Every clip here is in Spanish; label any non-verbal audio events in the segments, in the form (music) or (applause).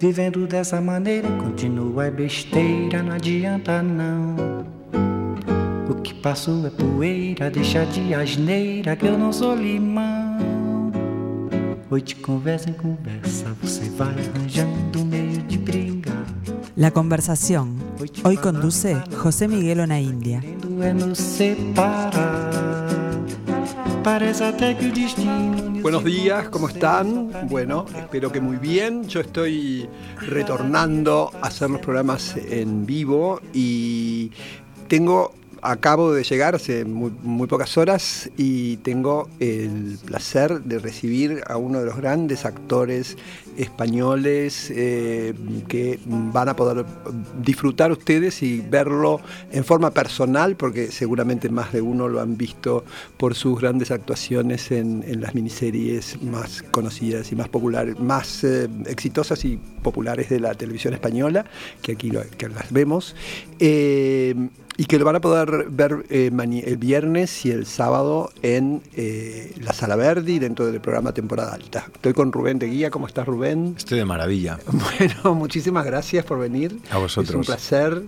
Vivendo dessa maneira, continua é besteira, não adianta não. O que passou é poeira, deixa de asneira que eu não sou limão. Hoy de conversa en conversa, você vai arranjando un medio de brigar. La conversación. Hoy conduce José Miguel Onaindia. Buenos días, ¿cómo están? Bueno, espero que muy bien. Yo estoy retornando a hacer los programas en vivo y tengo acabo de llegar hace muy, pocas horas y tengo el placer de recibir a uno de los grandes actores españoles eh, que van a poder disfrutar ustedes y verlo en forma personal, porque seguramente más de uno lo han visto por sus grandes actuaciones en, las miniseries más conocidas y más populares, más eh, exitosas y populares de la televisión española, que aquí que las vemos. Eh, y que lo van a poder ver eh, el viernes y el sábado en eh, la Sala Verdi dentro del programa Temporada Alta. Estoy con Rubén de Guía. ¿Cómo estás, Rubén? Estoy de maravilla. (laughs) Bueno, muchísimas gracias por venir. A vosotros. Es un placer.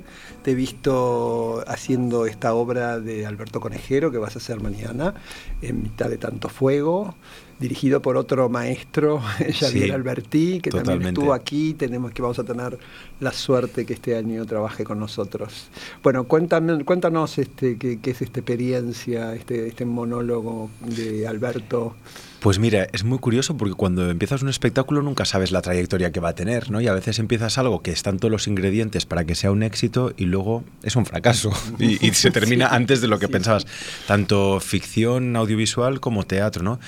Te he visto haciendo esta obra de Alberto Conejero que vas a hacer mañana en mitad de tanto fuego dirigido por otro maestro, (laughs) Javier Alberti, que también estuvo aquí. Tenemos que vamos a tener la suerte que este año trabaje con nosotros. Bueno, cuéntame, cuéntanos este, qué, qué es esta experiencia, este, este monólogo de Alberto. Pues mira, es muy curioso porque cuando empiezas un espectáculo nunca sabes la trayectoria que va a tener, ¿no? Y a veces empiezas algo que están todos los ingredientes para que sea un éxito y luego es un fracaso (laughs) y, se (laughs) termina antes de lo que pensabas. Tanto ficción audiovisual como teatro, ¿no?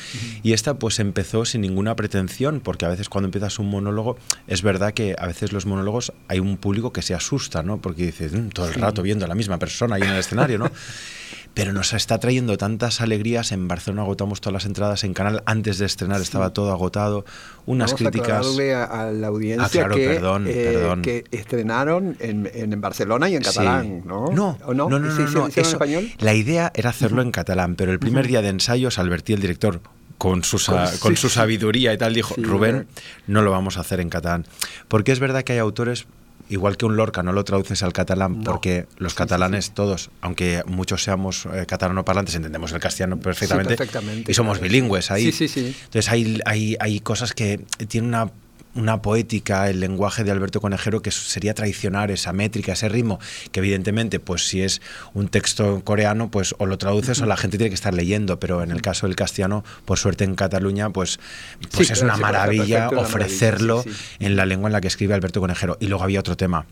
Y esta pues empezó sin ninguna pretensión, porque a veces cuando empiezas un monólogo, es verdad que a veces los monólogos hay un público que se asusta, ¿no? Porque dices, mm, todo el rato viendo a la misma persona ahí en el escenario, ¿no? (laughs) pero nos está trayendo tantas alegrías. En Barcelona agotamos todas las entradas en canal antes de estrenar, estaba todo agotado. Unas críticas. A, a la audiencia ah, que, perdón, eh, perdón. que estrenaron en, en, Barcelona y en catalán, ¿no? No, no, no, no, en español? La idea era hacerlo en catalán, pero el primer día de ensayos, Albertí, el director, con su, con su sabiduría y tal, dijo, Rubén, no lo vamos a hacer en catalán. Porque es verdad que hay autores igual que un Lorca no lo traduces al catalán porque los catalanes todos, aunque muchos seamos eh, catalanoparlantes, entendemos el castellano perfectamente, y somos bilingües ahí. Entonces hay, hay, hay cosas que tienen una una poética, el lenguaje de Alberto Conejero que sería traicionar esa métrica, ese ritmo, que evidentemente, pues si es un texto coreano, pues o lo traduces o la gente tiene que estar leyendo, pero en el caso del castellano, por suerte en Cataluña, pues, pues es una maravilla ofrecerlo en la lengua en la que escribe Alberto Conejero. Y luego había otro tema,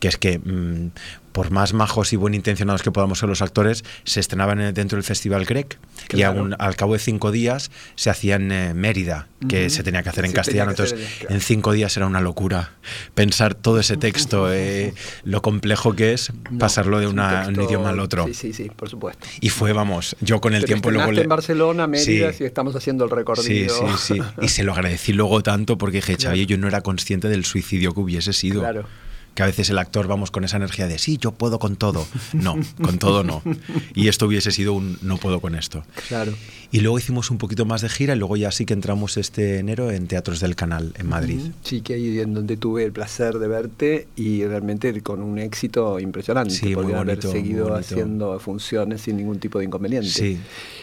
que es que mm, por más majos y buen intencionados que podamos ser los actores, se estrenaban dentro del Festival Grec y aún, al cabo de cinco días se hacía en eh, Mérida, que se tenía que hacer en castellano. Entonces, en cinco días era una locura pensar todo ese texto, eh, lo complejo que es pasarlo de un idioma al otro. Sí, sí, sí, por supuesto. Y fue, vamos, yo con el tiempo luego... Le... en Barcelona, Mérida, y estamos haciendo el recorrido. Sí, sí, sí. Y se lo agradecí luego tanto porque dije, Xavier, yo no era consciente del suicidio que hubiese sido. Claro que a veces el actor vamos con esa energía de sí, yo puedo con todo. No, con todo no. Y esto hubiese sido un no puedo con esto. Claro. Y luego hicimos un poquito más de gira y luego ya sí que entramos este enero en Teatros del Canal en Madrid. Sí, que ahí en donde tuve el placer de verte y realmente con un éxito impresionante. Sí, muy bonito, haber seguido haciendo funciones sin ningún tipo de inconveniente. Sí.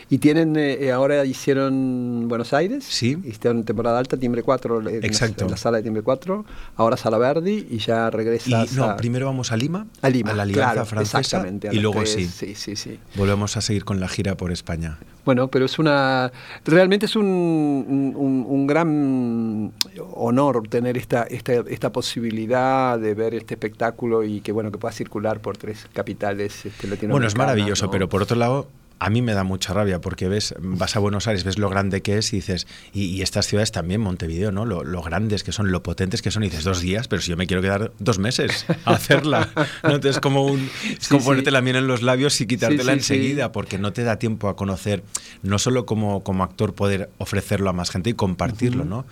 Y tienen, eh, ahora hicieron Buenos Aires, sí. hicieron temporada alta, Timbre 4, en, Exacto. La, en la sala de Timbre 4, ahora Sala Verdi y ya regresas y, No, primero vamos a Lima, a, Lima, la Alianza Francesa, exactamente, y luego sí, sí, sí, sí, volvemos a seguir con la gira por España. Bueno, pero es una, realmente es un, un, un gran honor tener esta, esta, esta, posibilidad de ver este espectáculo y que bueno que pueda circular por tres capitales este, latinoamericanas. Bueno, es maravilloso, pero por otro lado a mí me da mucha rabia porque ves, vas a Buenos Aires, ves lo grande que es y dices, y, estas ciudades también, Montevideo, ¿no? Lo, grandes que son, lo potentes que son, y dices dos días, pero si yo me quiero quedar dos meses a hacerla. ¿no? Entonces, como, un, como ponerte la miel en los labios y quitártela enseguida, porque no te da tiempo a conocer, no solo como, como actor poder ofrecerlo a más gente y compartirlo, ¿no?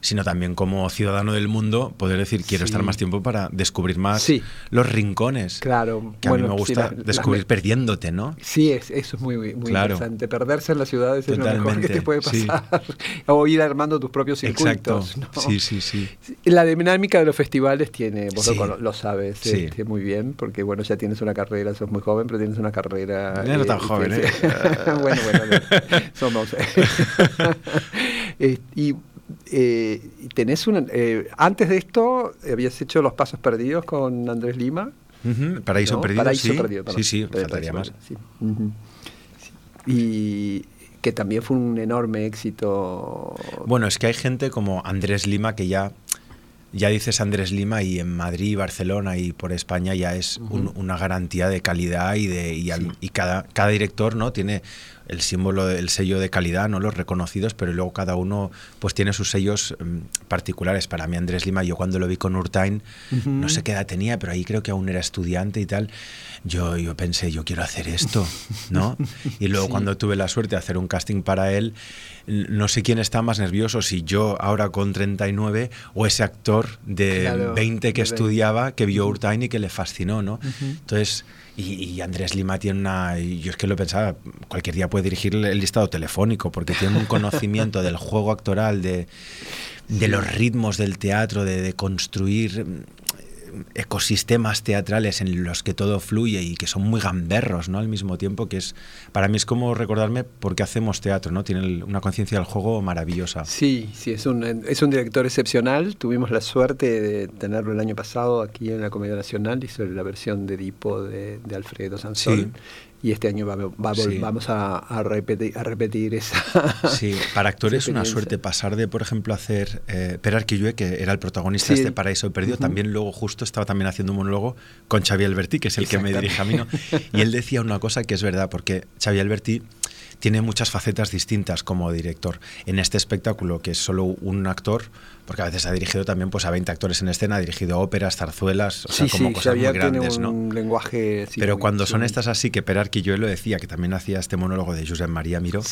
Sino también como ciudadano del mundo poder decir quiero estar más tiempo para descubrir más los rincones. Claro. Que a mí me gusta descubrir perdiéndote, ¿no? Sí, es, eso es muy, muy interesante. Perderse en las ciudades es lo mejor que te puede pasar. (laughs) o ir armando tus propios circuitos. Sí, sí, sí. La dinámica de los festivales tiene, vos lo, sabes este, muy bien, porque bueno, ya tienes una carrera, sos muy joven, pero tienes una carrera... no tan joven, ¿eh? (laughs) bueno, bueno, somos... (laughs) y eh, tenés una, eh, antes de esto habías hecho los pasos perdidos con Andrés Lima. Paraíso perdido, Paraíso sí. Perdido, sí, sí, faltaría más. Y que también fue un enorme éxito. Bueno, es que hay gente como Andrés Lima que ya ya dices Andrés Lima y en Madrid, Barcelona y por España ya es una garantía de calidad y de y, cada, cada director no tiene el símbolo, el sello de calidad, no los reconocidos, pero luego cada uno pues tiene sus sellos mm, particulares. Para mí Andrés Lima, yo cuando lo vi con Urtain, no sé qué edad tenía, pero ahí creo que aún era estudiante y tal. Yo, yo pensé, yo quiero hacer esto, ¿no? (laughs) Y luego cuando tuve la suerte de hacer un casting para él, no sé quién está más nervioso, si yo ahora con 39 o ese actor de 20 que estudiaba, que vio Urtain y que le fascinó, ¿no? Entonces y, Andrés Lima tiene una. Yo es que lo pensaba, cualquier día puede dirigir el listado telefónico, porque tiene un conocimiento del juego actoral, de, los ritmos del teatro, de construir ecosistemas teatrales en los que todo fluye y que son muy gamberros, ¿no? Al mismo tiempo que es, para mí es como recordarme por qué hacemos teatro, ¿no? Tiene una conciencia del juego maravillosa. Sí, sí, es un, es un director excepcional. Tuvimos la suerte de tenerlo el año pasado aquí en la Comedia Nacional, hizo la versión de Edipo de, de Alfredo Sansón y este año vamos a, repetir, a repetir esa. (laughs) Sí, para actores es una suerte pasar de, por ejemplo, hacer eh, Per que era el protagonista de este Paraíso Perdido, también luego justo estaba también haciendo un monólogo con Xavi Alberti, que es el que me dirige a mí, ¿no? y él decía una cosa que es verdad, porque Xavi Alberti tiene muchas facetas distintas como director. En este espectáculo, que es solo un actor, porque a veces ha dirigido también pues, a 20 actores en escena, ha dirigido óperas, zarzuelas, o sea, como cosas muy grandes, tiene un lenguaje... Pero cuando son estas así, que Perarqui yo lo decía, que también hacía este monólogo de Josep María Miró,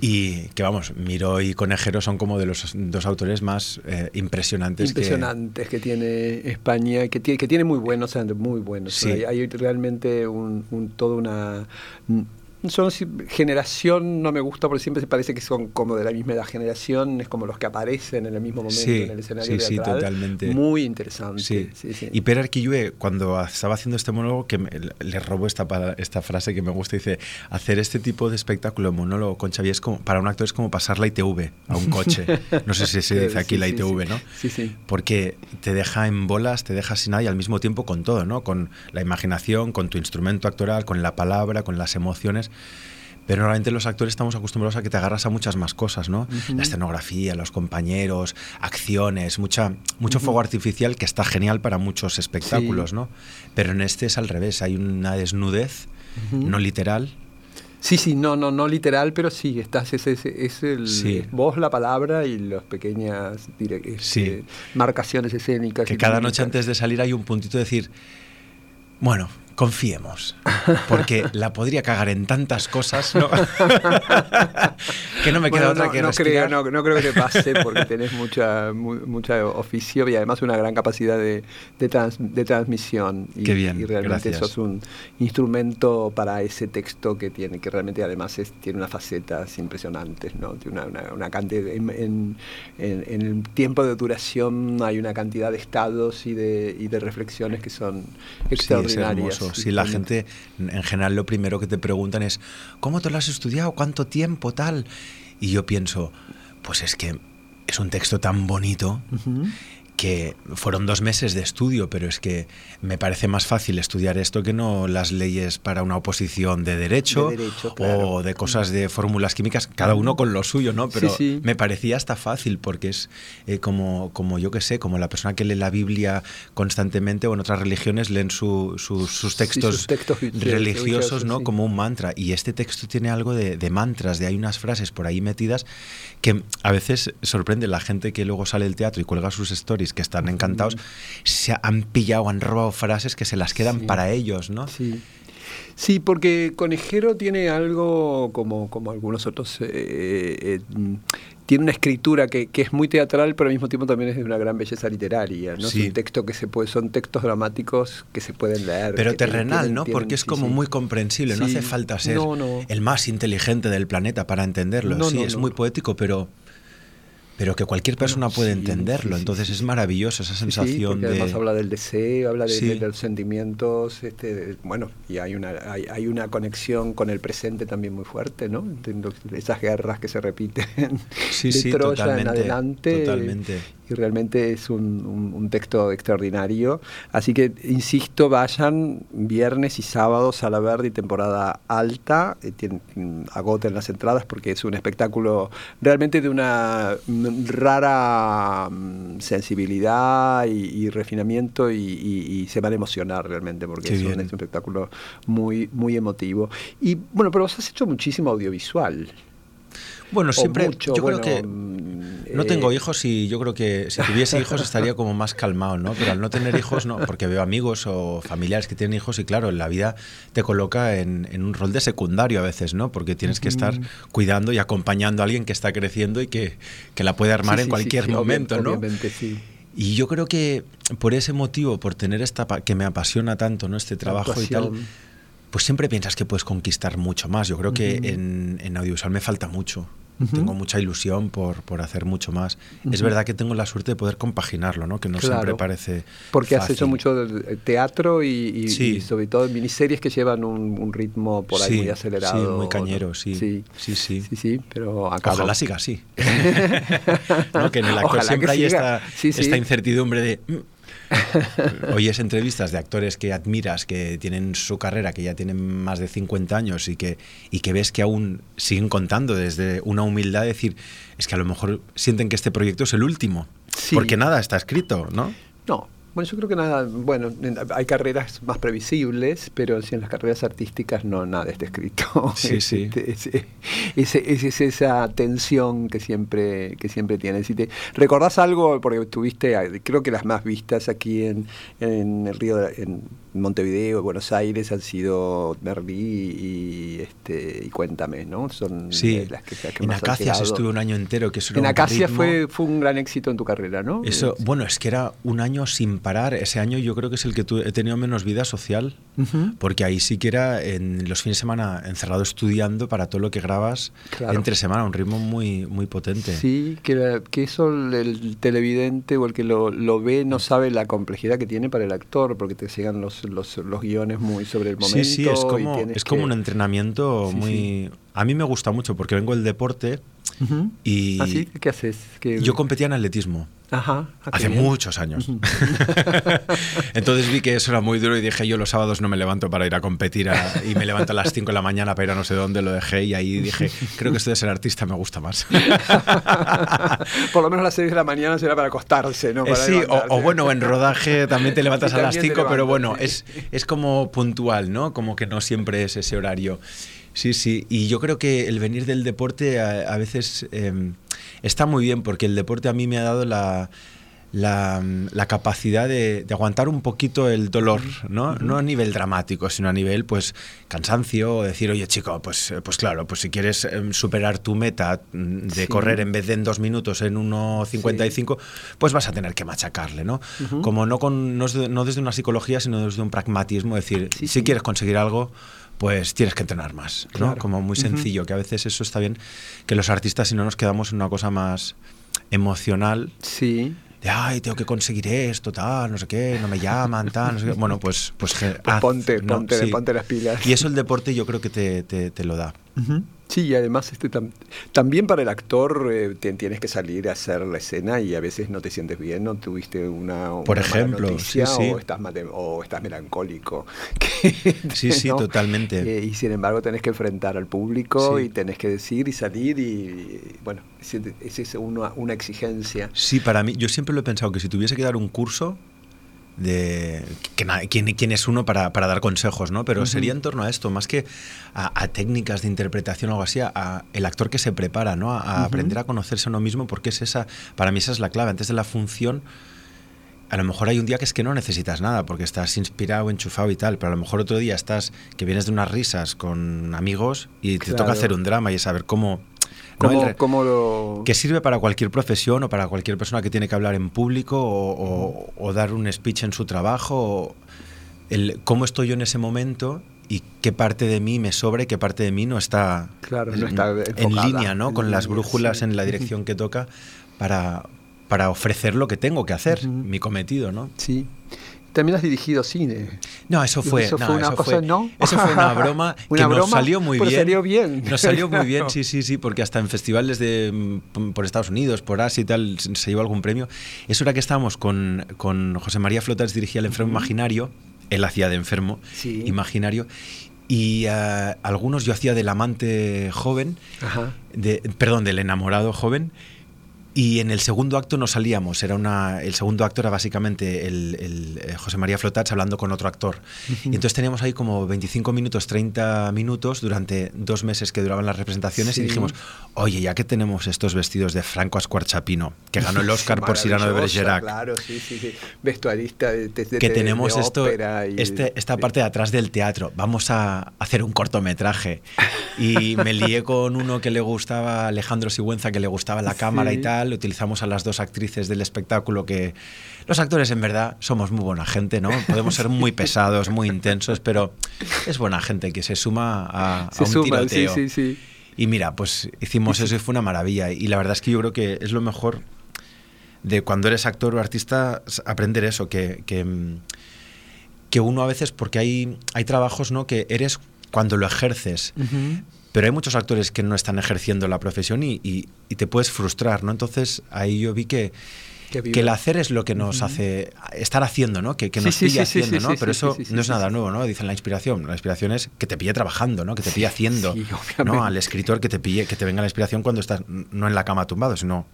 y que vamos, Miró y Conejero son como de los dos autores más eh, impresionantes. Impresionantes que, tiene España, que tiene, que tiene muy buenos, muy buenos. Hay, realmente un, un, toda una son generación, no me gusta porque siempre se parece que son como de la misma edad generación, es como los que aparecen en el mismo momento en el escenario sí, teatral. Sí, totalmente. Muy interesante. Sí. Y Per Arquillue, cuando estaba haciendo este monólogo, que le robó esta, esta frase que me gusta, dice, hacer este tipo de espectáculo, monólogo con Xavier, es como, para un actor es como pasar la ITV a un coche. (laughs) No sé si se dice aquí la ITV, ¿no? Sí, sí. Porque te deja en bolas, te deja sin nada y al mismo tiempo con todo, ¿no? Con la imaginación, con tu instrumento actoral, con la palabra, con las emociones pero normalmente los actores estamos acostumbrados a que te agarras a muchas más cosas, ¿no? La escenografía, los compañeros, acciones, mucha, mucho fuego artificial que está genial para muchos espectáculos, ¿no? Pero en este es al revés, hay una desnudez, no literal, Sí, sí, no, no, no literal, pero sí, estás, es, es, es el, vos la palabra y las pequeñas este, marcaciones escénicas. Que cada noche antes de salir hay un puntito de decir, bueno, confiemos, porque la podría cagar en tantas cosas, ¿no? (laughs) que no me queda otra que no Creo, no, creo que te pase, porque tenés mucha, mucha oficio y además una gran capacidad de, de, transmisión. Y, Qué bien, y realmente gracias. sos un instrumento para ese texto que tiene, que realmente además tiene unas facetas impresionantes, ¿no? Tiene una, una, cantidad, en, el tiempo de duración hay una cantidad de estados y de, y de reflexiones que son extraordinarias si la gente, en general, lo primero que te preguntan es, ¿cómo te lo has estudiado? ¿Cuánto tiempo? Tal. Y yo pienso, pues es que es un texto tan bonito que fueron dos meses de estudio, pero es que me parece más fácil estudiar esto que no las leyes para una oposición de derecho, o de cosas de fórmulas químicas, cada uno con lo suyo, ¿no? Pero me parecía hasta fácil porque es eh, como, como yo que sé, como la persona que lee la Biblia constantemente o en otras religiones leen sus textos, religiosos, ¿no? Como un mantra. Y este texto tiene algo de, de mantras, de hay unas frases por ahí metidas que a veces sorprende la gente que luego sale del teatro y cuelga sus stories que están encantados, se han pillado, han robado frases que se las quedan para ellos, ¿no? Sí. Sí, porque Conejero tiene algo como, como algunos otros eh, eh, tiene una escritura que, es muy teatral, pero al mismo tiempo también es de una gran belleza literaria. ¿no? Es un texto que se puede, son textos dramáticos que se pueden leer. Pero terrenal, ¿no? Porque es como muy comprensible, no hace falta ser el más inteligente del planeta para entenderlo. sí, es muy poético, pero pero que cualquier persona puede entenderlo. Entonces es maravilloso esa sensación de. Además habla del deseo, habla de, los sentimientos, este, bueno, y hay una, hay, una conexión con el presente también muy fuerte, ¿no? Esas guerras que se repiten (laughs) de Troya en adelante. Totalmente y realmente es un, texto extraordinario. Así que, insisto, vayan viernes y sábados a la Verdi, temporada alta, eh, agoten las entradas porque es un espectáculo realmente de una rara mm, sensibilidad y, refinamiento y, se van a emocionar realmente porque es un, espectáculo muy, muy emotivo. Y bueno, pero vos has hecho muchísimo audiovisual. Bueno, siempre. yo creo que. No tengo eh, hijos y yo creo que si (laughs) tuviese hijos estaría como más calmado, ¿no? Pero al no tener hijos, no, porque veo amigos o familiares que tienen hijos y claro, en la vida te coloca en, un rol de secundario a veces, ¿no? Porque tienes que estar cuidando y acompañando a alguien que está creciendo y que, que la puede armar en cualquier momento, ¿no? Obviamente, sí. Y yo creo que por ese motivo, por tener esta que me apasiona tanto, ¿no? Este trabajo y tal pues siempre piensas que puedes conquistar mucho más. Yo creo que en, en, audiovisual me falta mucho. Tengo mucha ilusión por, por hacer mucho más. Es verdad que tengo la suerte de poder compaginarlo, ¿no? que no siempre parece. Porque has hecho mucho teatro y, sobre todo miniseries que llevan un, ritmo por ahí muy acelerado. Sí, muy cañero, sí. Sí, sí. Sí, sí, pero Ojalá siga así. (laughs) (laughs) que en el actor siempre hay esta, esta incertidumbre de mm, (laughs) oyes entrevistas de actores que admiras, que tienen su carrera, que ya tienen más de 50 años y que, y que ves que aún siguen contando desde una humildad, de decir, es que a lo mejor sienten que este proyecto es el último, porque nada está escrito, ¿no? No, bueno, yo creo que nada, bueno, hay carreras más previsibles, pero si en las carreras artísticas no, nada está escrito. (laughs) Sí, sí. Es, es, esa tensión que siempre, que siempre tienes. Si te recordás algo, porque tuviste, creo que las más vistas aquí en, en el Río, de, en Montevideo, Buenos Aires han sido Merlí y, este, y Cuéntame, ¿no? Son sí. las que, En Acacias estuve un año entero, que es En Acacias fue, fue un gran éxito en tu carrera, ¿no? Eso, bueno, es que era un año sin parar. Ese año yo creo que es el que he tenido menos vida social, porque ahí sí que era en los fines de semana encerrado estudiando para todo lo que grabas entre semana, un ritmo muy, muy potente. Sí, que, que eso el televidente o el que lo, lo ve no sabe la complejidad que tiene para el actor, porque te llegan los los, guiones muy sobre el momento. Sí, sí, es como, es como un entrenamiento muy... A mí me gusta mucho porque vengo del deporte y... ¿Ah, sí? ¿Qué haces? Yo competía en atletismo. Ajá, ah, hace muchos años. (laughs) Entonces vi que eso era muy duro y dije, yo los sábados no me levanto para ir a competir y me levanto a las 5 de la mañana para ir a no sé dónde, lo dejé y ahí dije, creo que esto de ser artista me gusta más. (laughs) Por lo menos a las 6 de la mañana será para acostarse, ¿no? Eh, sí, o, bueno, en rodaje también te levantas (laughs) a las 5, pero bueno, es, es como puntual, ¿no? Como que no siempre es ese horario. Sí, sí, y yo creo que el venir del deporte a, veces em, está muy bien porque el deporte a mí me ha dado la, la, capacidad de, aguantar un poquito el dolor, ¿no? No a nivel dramático, sino a nivel, pues, cansancio, o decir, oye, chico, pues, pues claro, pues si quieres em, superar tu meta mm, de correr en vez de en dos minutos en 1.55, pues vas a tener que machacarle, ¿no? Como no, con, no, desde una psicología, sino desde un pragmatismo, decir, si quieres conseguir algo, pues tienes que entrenar más, ¿no? Como muy sencillo, que a veces eso está bien, que los artistas si no nos quedamos en una cosa más emocional. Sí. De, ay, tengo que conseguir esto, tal, no sé qué, no me llaman, tal, no sé qué. Bueno, pues... Pues, pues ponte, ponte, ponte las pilas. Y eso el deporte yo creo que te, te, te lo da. Sí, y además este también para el actor eh, tienes que salir a hacer la escena y a veces no te sientes bien, no tuviste una, Por ejemplo, noticia O, estás o estás melancólico. (laughs) sí, sí, totalmente. Eh, y sin embargo tenés que enfrentar al público y tenés que decir y salir y, bueno, esa es una, una exigencia. Sí, para mí, yo siempre lo he pensado que si tuviese que dar un curso, de quién, quién, es uno para, para, dar consejos, ¿no? Pero sería en torno a esto, más que a, técnicas de interpretación o algo así, a, el actor que se prepara, ¿no? A, aprender a conocerse a uno mismo, porque es esa, para mí esa es la clave. Antes de la función, a lo mejor hay un día que es que no necesitas nada, porque estás inspirado, enchufado y tal, pero a lo mejor otro día estás, que vienes de unas risas con amigos y te toca hacer un drama y saber cómo ¿Cómo, Que sirve para cualquier profesión o para cualquier persona que tiene que hablar en público o, dar un speech en su trabajo. el, ¿Cómo estoy yo en ese momento y qué parte de mí me sobra y qué parte de mí no está, claro, en, línea ¿no? con las brújulas en la dirección que toca para, para ofrecer lo que tengo que hacer, mi cometido, ¿no? Sí. También has dirigido cine. No, eso fue, eso no, fue una eso cosa, fue, ¿no? Eso fue una (laughs) broma que Una nos broma, salió muy bien. salió bien. Nos salió muy bien, (laughs) sí, sí, sí, porque hasta en festivales de mm, por Estados Unidos, por Asia y tal, se llevó algún premio. Eso era que estábamos con, con José María Flotas, dirigía El enfermo imaginario, él hacía de enfermo Sí. imaginario. Y eh, algunos yo hacía del amante joven, Ajá. de, perdón, del enamorado joven. Y en el segundo acto no salíamos. Era una, el segundo acto era básicamente el, el, eh, José María Flotats hablando con otro actor. Y entonces teníamos ahí como 25 minutos, 30 minutos durante dos meses que duraban las representaciones Sí. y dijimos, oye, ya que tenemos estos vestidos de Franco Ascuarchapino, que ganó el Oscar por (laughs) Cyrano de Bergerac, Claro, sí, sí, sí. Vestuarista de, de- de- que tenemos de esto, ópera y- este, esta parte de atrás del teatro. Vamos a hacer un cortometraje. (laughs) Y me lié con uno que le gustaba, Alejandro Sigüenza, que le gustaba la cámara y tal. Utilizamos a las dos actrices del espectáculo que los actores en verdad somos muy buena gente, ¿no? Podemos ser muy (laughs) pesados, muy intensos, pero es buena gente que se suma a, a Se un suman, sí, tiroteo. sí, sí. Y mira, pues hicimos eso y fue una maravilla. Y la verdad es que yo creo que es lo mejor de cuando eres actor o artista, aprender eso, que, que, mm, que uno a veces, porque hay, hay trabajos ¿no? que eres cuando lo ejerces, Ujú. Pero hay muchos actores que no están ejerciendo la profesión y, y- y te puedes frustrar, ¿no? Entonces ahí yo vi que, Que el hacer es lo que nos hace estar haciendo, ¿no? Que, que nos sí, pilla sí, haciendo, sí, ¿no? Pero eso no es nada nuevo, ¿no? Dicen la inspiración. La inspiración es que te pille trabajando, ¿no? Que te pille haciendo. (laughs) ¿no? Al escritor que te pille, que te venga la inspiración cuando estás no en la cama tumbado, sino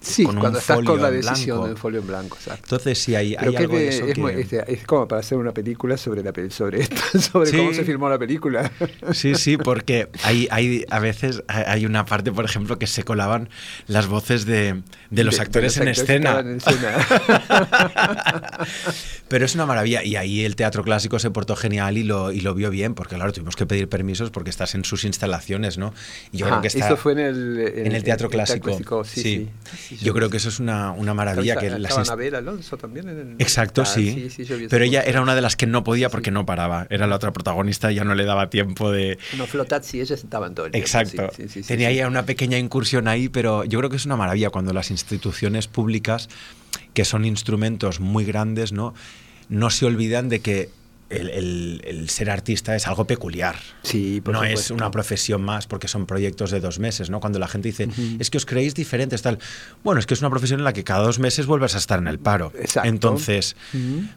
Sí, con un cuando estás folio con la decisión del folio en blanco, exacto. Entonces sí hay, hay algo de de- eso es, que... muy- es- es como para hacer una película sobre la sobre esto, (laughs) sobre Sí. cómo se filmó la película. Sí, sí, (laughs) porque hay, hay a veces hay una parte, por ejemplo, que se colaban las voces de, de los De- de actores los en actores escena. en. (laughs) Pero es una maravilla y ahí el teatro clásico se portó genial y lo, y lo vio bien, porque claro, tuvimos que pedir permisos porque estás en sus instalaciones, ¿no? Y yo Ajá, creo que está eso fue en el, en el teatro clásico. sí, sí. sí. Sí, Yo creo que eso es una, una maravilla. que las Anabel Alonso también en el... Exacto, Ah, sí. ese Pero ella era una de las que no podía Sí. porque no paraba. Era la otra protagonista y ya no le daba tiempo de... No, Flotazzi, ellas estaban todo el tiempo. Exacto. sí, sí, sí, sí, Tenía sí. ya una pequeña incursión ahí, pero yo creo que es una maravilla cuando las instituciones públicas, que son instrumentos muy grandes, ¿no? no se olvidan de que el, el- el ser artista es algo peculiar. Sí, por no es supuesto. una profesión más porque son proyectos de dos meses, ¿no? Cuando la gente dice, es que os creéis diferentes, tal. Bueno, es que es una profesión en la que cada dos meses vuelves a estar en el paro. Exacto. Entonces,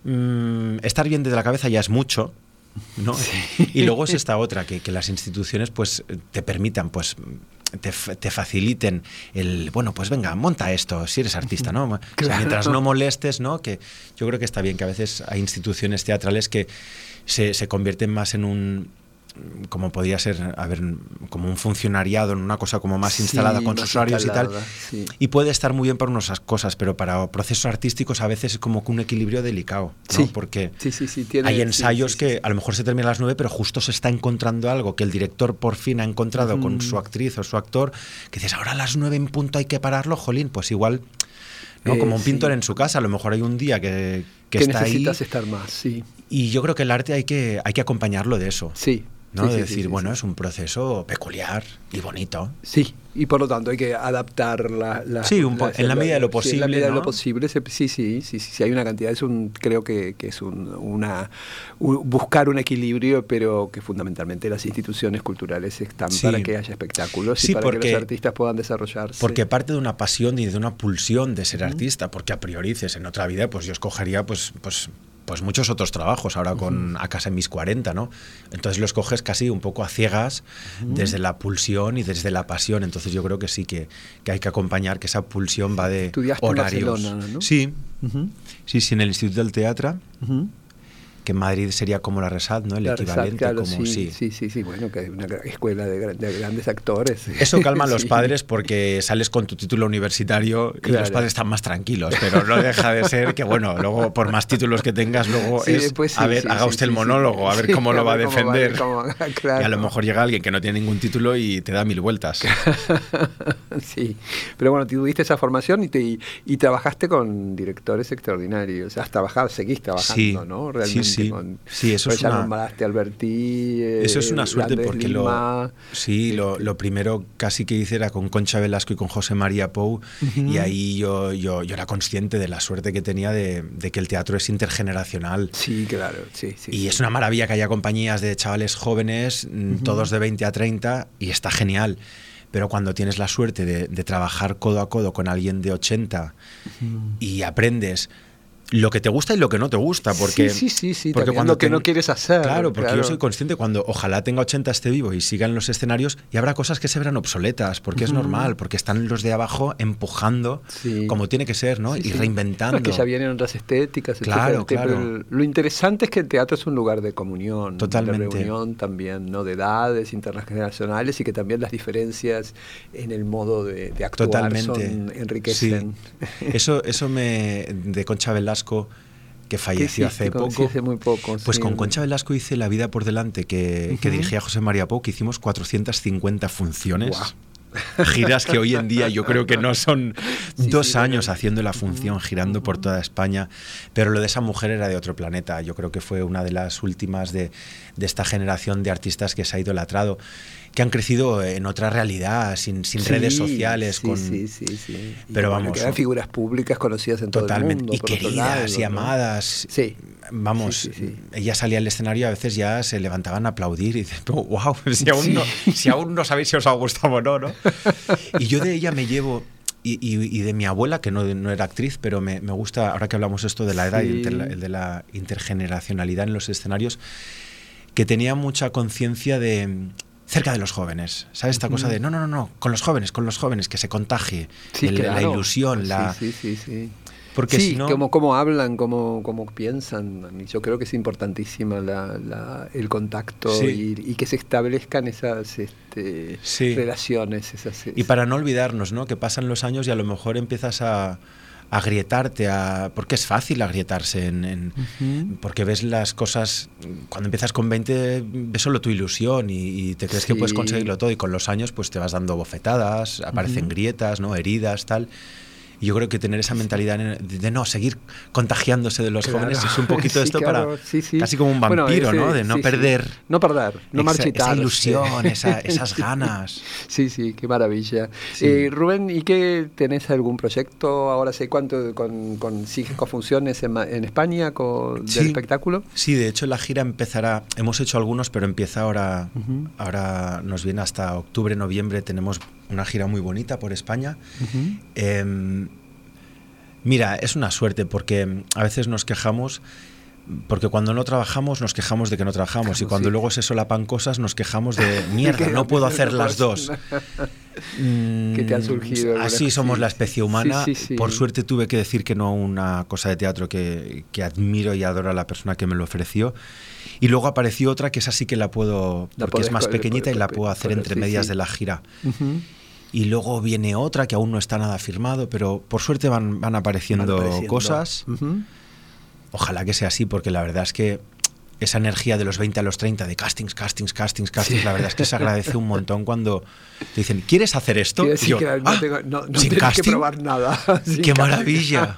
mm, estar bien de la cabeza ya es mucho. ¿no? Y luego es esta otra, que, que las instituciones pues te permitan, pues te, te faciliten el, bueno, pues venga, monta esto, si eres artista, ¿no? O sea, (laughs) mientras no molestes, ¿no? Que yo creo que está bien, que a veces hay instituciones teatrales que se, se convierten más en un como podría ser, a ver, como un funcionariado, en una cosa como más Sí, instalada con más sus horarios y tal. sí. Y puede estar muy bien para unas cosas, pero para procesos artísticos a veces es como que un equilibrio delicado, ¿no? Sí. Porque Sí, sí, sí, tiene- hay sí, ensayos sí, sí, que sí. a lo mejor se terminan a las nueve, pero justo se está encontrando algo que el director por fin ha encontrado con Mm. su actriz o su actor, que dices, ahora a las nueve en punto hay que pararlo, jolín, pues igual, ¿no? Eh, como un pintor sí. en su casa, a lo mejor hay un día que, que Que está ahí. necesitas estar más, sí. Y yo creo que el arte hay que, hay que acompañarlo de eso. Sí. ¿No? sí, de sí, decir, sí, bueno, es un proceso peculiar y bonito. Sí, y por lo tanto hay que adaptar la... la- Sí, un en la medida de lo sí, en la posible, medida de lo posible, se- sí, sí, sí, hay una cantidad, es un, creo que, que es un, una, un- buscar un equilibrio, pero que fundamentalmente las instituciones culturales están para que haya espectáculos y para que los artistas puedan desarrollarse. Porque parte de una pasión y de una pulsión de ser artista, porque a priori en otra vida, pues yo escogería pues, pues, pues muchos otros trabajos, ahora con A casa en mis 40, ¿no? Entonces lo escoges casi un poco a ciegas, desde la pulsión y desde la pasión. Entonces yo creo que sí que, que hay que acompañar, que esa pulsión va de Estudiaste en horarios. Barcelona, ¿no? Sí, sí, sí, en el Instituto del Teatro. Que Madrid sería como la Resat, ¿no? El La equivalente, Resat, claro, como sí, sí. sí, sí, bueno, que hay una escuela de, gran- de grandes actores. Eso calma a (laughs) los Sí. padres porque sales con tu título universitario y Claro. los padres están más tranquilos, pero no deja de ser que, bueno, luego por más títulos que tengas, luego Sí, es, después sí, a ver, haga usted el monólogo, a ver cómo lo va a cómo defender. cómo- claro. Y a lo mejor llega alguien que no tiene ningún título y te da mil vueltas. (laughs) sí, pero bueno, tuviste esa formación y, te, y, y trabajaste con directores extraordinarios. Has trabajado, seguís trabajando, Sí, ¿no? sí, Realmente Sí, sí eso pues es ya una... nombraste Albertí. eh, Eso es una suerte porque Lima. lo, sí, lo, lo primero casi que hice era con Concha Velasco y con José María Pou y ahí yo, yo, yo era consciente de la suerte que tenía de, de que el teatro es intergeneracional. Sí, claro, sí, sí. Y es una maravilla que haya compañías de chavales jóvenes, mm, todos de 20 a 30, y está genial. Pero cuando tienes la suerte de, de trabajar codo a codo con alguien de 80 y aprendes lo que te gusta y lo que no te gusta, porque, sí, sí, sí, porque cuando lo que ten- no quieres hacer. Claro, porque claro. yo soy consciente cuando ojalá tenga 80 esté vivo y siga en los escenarios y habrá cosas que se verán obsoletas, porque es normal, porque están los de abajo empujando como tiene que ser, ¿no? Y reinventando. No, que ya vienen otras estéticas, Claro, etcétera. claro. Lo interesante es que el teatro es un lugar de comunión, Totalmente. de reunión también, ¿no? De edades intergeneracionales y que también las diferencias en el modo de, de actuar Totalmente. son, enriquecen. Eso, eso me. de Concha Velasco, que falleció hace poco. sí, hace muy poco, Pues sí. con Concha Velasco hice La vida por delante, que, que Ujú. dirigía José María Pou, que hicimos 450 funciones. Giras que hoy en día yo creo que no son dos años haciendo la función, girando por toda España. Pero lo de esa mujer era de otro planeta. Yo creo que fue una de las últimas de, de esta generación de artistas que se ha idolatrado, que han crecido en otra realidad, sin, sin redes sociales. sí, con, sí, sí, sí. Pero vamos, que eran figuras públicas conocidas en todo el Totalmente. mundo. y queridas lado, y ¿no? amadas. Sí. Vamos, ella salía al escenario y a veces ya se levantaban a aplaudir y dicen, wow, (laughs) si aún, Sí. no, si aún no sabéis si os ha gustado o no, ¿no? Y yo de ella me llevo, y, y- y de mi abuela, que no, no era actriz, pero me, me gusta, ahora que hablamos esto de la edad y inter- de la intergeneracionalidad en los escenarios, que tenía mucha conciencia de cerca de los jóvenes, ¿sabes? Esta cosa de, no, no, no, no, con los jóvenes, con los jóvenes, que se contagie, Sí, el- la ilusión, la... Sí, sí, sí. sí. Porque sí, si no... cómo, cómo hablan, cómo, cómo piensan. Yo creo que es importantísima la, la- el contacto Sí. y, y que se establezcan esas este, Sí. relaciones. Esas, Y para no olvidarnos, ¿no? Que pasan los años y a lo mejor empiezas a agrietarte, a, porque es fácil agrietarse, en, en- porque ves las cosas, cuando empiezas con 20 ves solo tu ilusión y, y te crees que puedes conseguirlo todo y con los años pues te vas dando bofetadas, aparecen grietas, ¿no? heridas, tal. Y yo creo que tener esa mentalidad de, no seguir contagiándose de los Claro. jóvenes es un (laughs) poquito Sí, esto claro, para sí, sí. casi como un Bueno, vampiro, ese- ¿no? De no perder No perder, no esa- marchitar. esa ilusión, esa- (laughs) esas ganas. Sí, sí, qué maravilla. Eh, Rubén, ¿y qué tenés algún proyecto? Ahora sé cuánto con, con funciones en, España con, del espectáculo. Sí, de hecho la gira empezará, hemos hecho algunos, pero empieza ahora, ahora nos viene hasta octubre, noviembre, tenemos una gira muy bonita por España. Em, mira, es una suerte porque em, a veces nos quejamos, porque cuando no trabajamos nos quejamos de que no trabajamos y cuando sí. luego se solapan cosas nos quejamos de (laughs) mierda, no puedo hacer las dos. Mm, Que te han surgido algunas Así somos la especie humana. Sí, sí, sí. Por suerte tuve que decir que no a una cosa de teatro que, que admiro y adoro a la persona que me lo ofreció. Y luego apareció otra que esa sí que la puedo, La porque es más pequeñita y la puedo hacer entre medias de la gira. Y luego viene otra que aún no está nada firmado, pero por suerte van, van apareciendo Van apareciendo. cosas. Ojalá que sea así, porque la verdad es que esa energía de los 20 a los 30 de castings, castings, castings, castings, Sí. la verdad es que se agradece un montón cuando te dicen, ¿quieres hacer esto? Y yo, que no, "Ah, tengo- no- no ¿sin tienes que casting? probar nada. (laughs) ¡Qué casting. maravilla!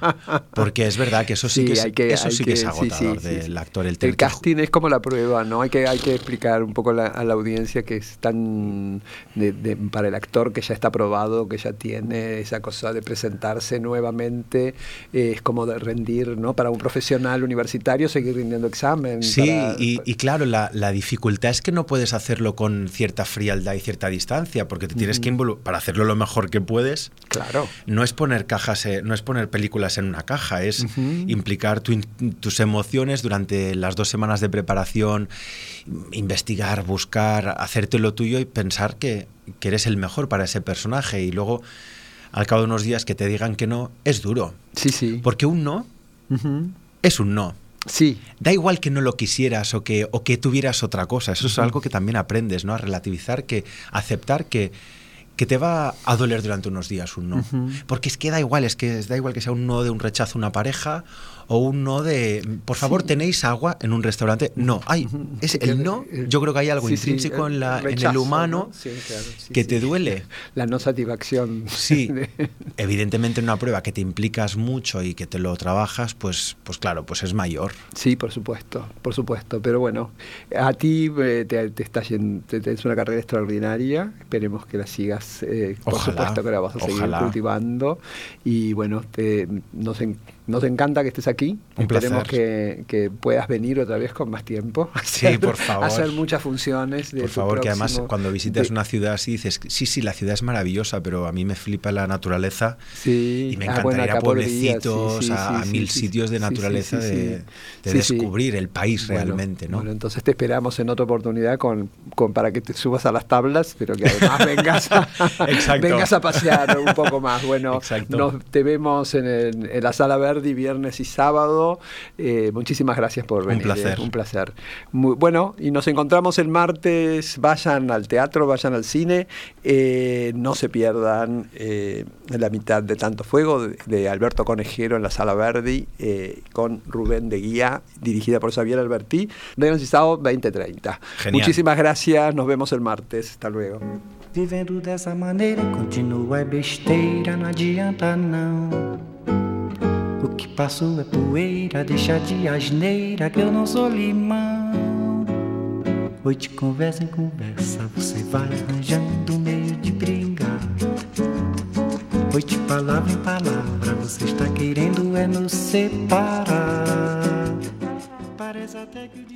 Porque es verdad que eso sí, que, es, que- eso sí que, es sí, sí, agotador sí, del sí. actor. El, El que casting es como la prueba, ¿no? Hay que, hay que explicar un poco la- a la audiencia que es tan de- de- para el actor que ya está probado, que ya tiene esa cosa de presentarse nuevamente, eh, es como de rendir, ¿no? Para un profesional universitario seguir rindiendo examen. Sí, para- y, y claro, la, la dificultad es que no puedes hacerlo con cierta frialdad y cierta distancia, porque te tienes que involucrar, para hacerlo lo mejor que puedes, Claro. no es poner cajas, eh, no es poner películas en una caja, es implicar tu tus emociones durante las dos semanas de preparación, investigar, buscar, hacerte lo tuyo y pensar que, que eres el mejor para ese personaje. Y luego, al cabo de unos días que te digan que no, es duro. Sí, sí. Porque un no es un no. Sí, Da igual que no lo quisieras o que, o que tuvieras otra cosa. Eso es algo que también aprendes, ¿no? A relativizar, que aceptar que, que te va a doler durante unos días un no. Porque es que da igual, es que da igual que sea un no de un rechazo a una pareja o un no de, por favor, ¿tenéis agua en un restaurante? No, hay, es el no, yo creo que hay algo intrínseco en, la, en el humano que te duele. (laughs) La no satisfacción. (laughs) Sí, evidentemente en una prueba que te implicas mucho y que te lo trabajas, pues, pues claro, pues es mayor. Sí, por supuesto, por supuesto, pero bueno, a ti eh, te, te estás tienes una carrera extraordinaria, esperemos que la sigas, eh, por supuesto que la vas a seguir cultivando. Y bueno, te, nos, nos encanta que estés aquí. Un Esperemos que, que, puedas venir otra vez con más tiempo. (laughs) Sí, por favor. Hacer muchas funciones. por favor, que además cuando visites una ciudad así dices, sí, sí, la ciudad es maravillosa, pero a mí me flipa la naturaleza. Sí. Y me ah, encantaría ir a pueblecitos, a, mil sitios de naturaleza, de, descubrir el país realmente. ¿no? Bueno, entonces te esperamos en otra oportunidad con, con, para que te subas a las tablas, pero que además (laughs) vengas a, vengas a pasear un poco más. Bueno, nos, te vemos en, en la sala verde viernes y sábado. Eh, muchísimas gracias por venir. Un placer. un placer. Muy, bueno, y nos encontramos el martes. Vayan al teatro, vayan al cine. Eh, no se pierdan eh, la mitad de Tanto Fuego de, Alberto Conejero en la Sala Verdi con Rubén de Guía, dirigida por Xavier Alberti. Viernes y sábado 2030. Muchísimas gracias. Nos vemos el martes. Hasta luego. Vivendo dessa maneira, continua besteira, não adianta não. O que passou é poeira, deixa de asneira que eu não sou limão. De conversa em conversa, você vai arranjando meio de brigar. De palavra em palavra, você está querendo é nos separar. Parece até que o.